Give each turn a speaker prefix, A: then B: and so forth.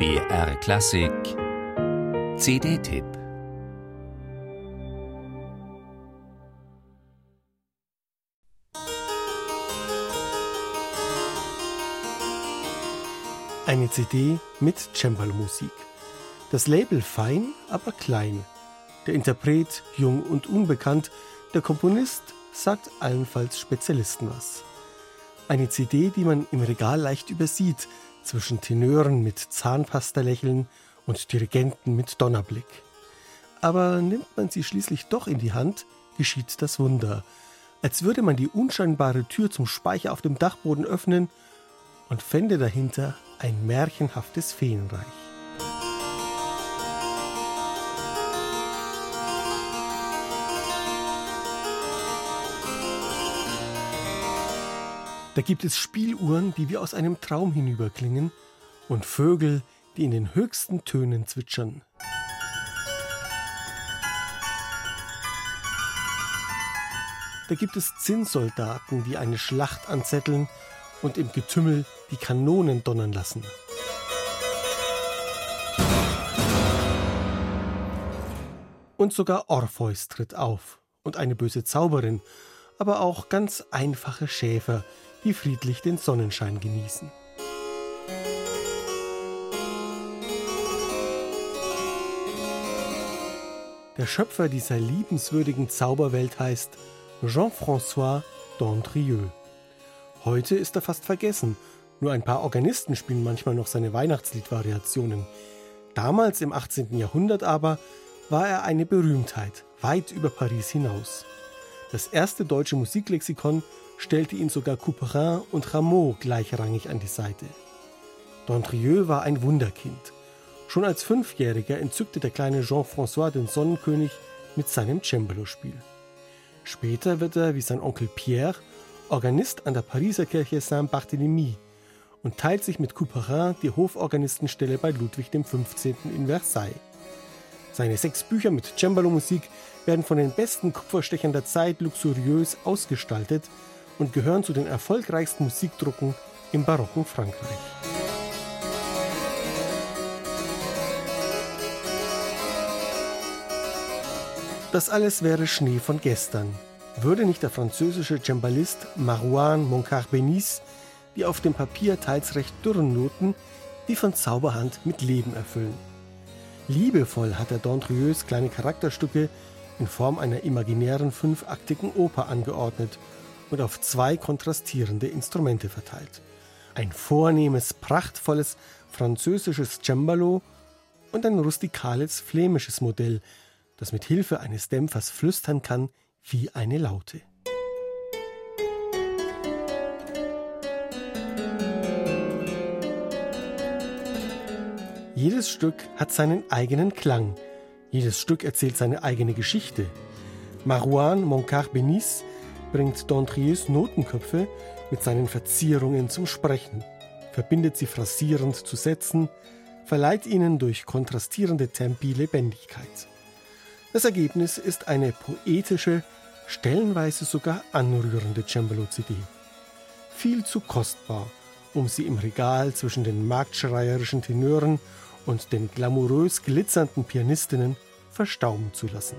A: BR Klassik CD-Tipp
B: Eine CD mit Cembalo-Musik. Das Label fein, aber klein. Der Interpret jung und unbekannt. Der Komponist sagt allenfalls Spezialisten was. Eine CD, die man im Regal leicht übersieht, zwischen Tenören mit Zahnpasta-Lächeln und Dirigenten mit Donnerblick. Aber nimmt man sie schließlich doch in die Hand, geschieht das Wunder. Als würde man die unscheinbare Tür zum Speicher auf dem Dachboden öffnen und fände dahinter ein märchenhaftes Feenreich. Da gibt es Spieluhren, die wie aus einem Traum hinüberklingen und Vögel, die in den höchsten Tönen zwitschern. Da gibt es Zinnsoldaten, die eine Schlacht anzetteln und im Getümmel die Kanonen donnern lassen. Und sogar Orpheus tritt auf und eine böse Zauberin, aber auch ganz einfache Schäfer, die friedlich den Sonnenschein genießen. Der Schöpfer dieser liebenswürdigen Zauberwelt heißt Jean-François d'Andrieux. Heute ist er fast vergessen. Nur ein paar Organisten spielen manchmal noch seine Weihnachtsliedvariationen. Damals im 18. Jahrhundert aber war er eine Berühmtheit, weit über Paris hinaus. Das erste deutsche Musiklexikon stellte ihn sogar Couperin und Rameau gleichrangig an die Seite. D'Andrieux war ein Wunderkind. Schon als Fünfjähriger entzückte der kleine Jean-François den Sonnenkönig mit seinem Cembalo-Spiel. Später wird er, wie sein Onkel Pierre, Organist an der Pariser Kirche Saint-Barthélemy und teilt sich mit Couperin die Hoforganistenstelle bei Ludwig XV. in Versailles. Seine sechs Bücher mit Cembalo-Musik werden von den besten Kupferstechern der Zeit luxuriös ausgestaltet und gehören zu den erfolgreichsten Musikdrucken im barocken Frankreich. Das alles wäre Schnee von gestern. Würde nicht der französische Cembalist Marouane Moncard-Benis die auf dem Papier teils recht dürren Noten wie von Zauberhand mit Leben erfüllen. Liebevoll hat er D'Andrieux kleine Charakterstücke in Form einer imaginären fünfaktigen Oper angeordnet und auf zwei kontrastierende Instrumente verteilt. Ein vornehmes, prachtvolles französisches Cembalo und ein rustikales flämisches Modell, das mit Hilfe eines Dämpfers flüstern kann wie eine Laute. Jedes Stück hat seinen eigenen Klang. Jedes Stück erzählt seine eigene Geschichte. Marouane Moncard-Benis bringt D'Andrieux Notenköpfe mit seinen Verzierungen zum Sprechen, verbindet sie phrasierend zu Sätzen, verleiht ihnen durch kontrastierende Tempi Lebendigkeit. Das Ergebnis ist eine poetische, stellenweise sogar anrührende Cembalo-CD. Viel zu kostbar, um sie im Regal zwischen den marktschreierischen Tenören und den glamourös glitzernden Pianistinnen verstauben zu lassen.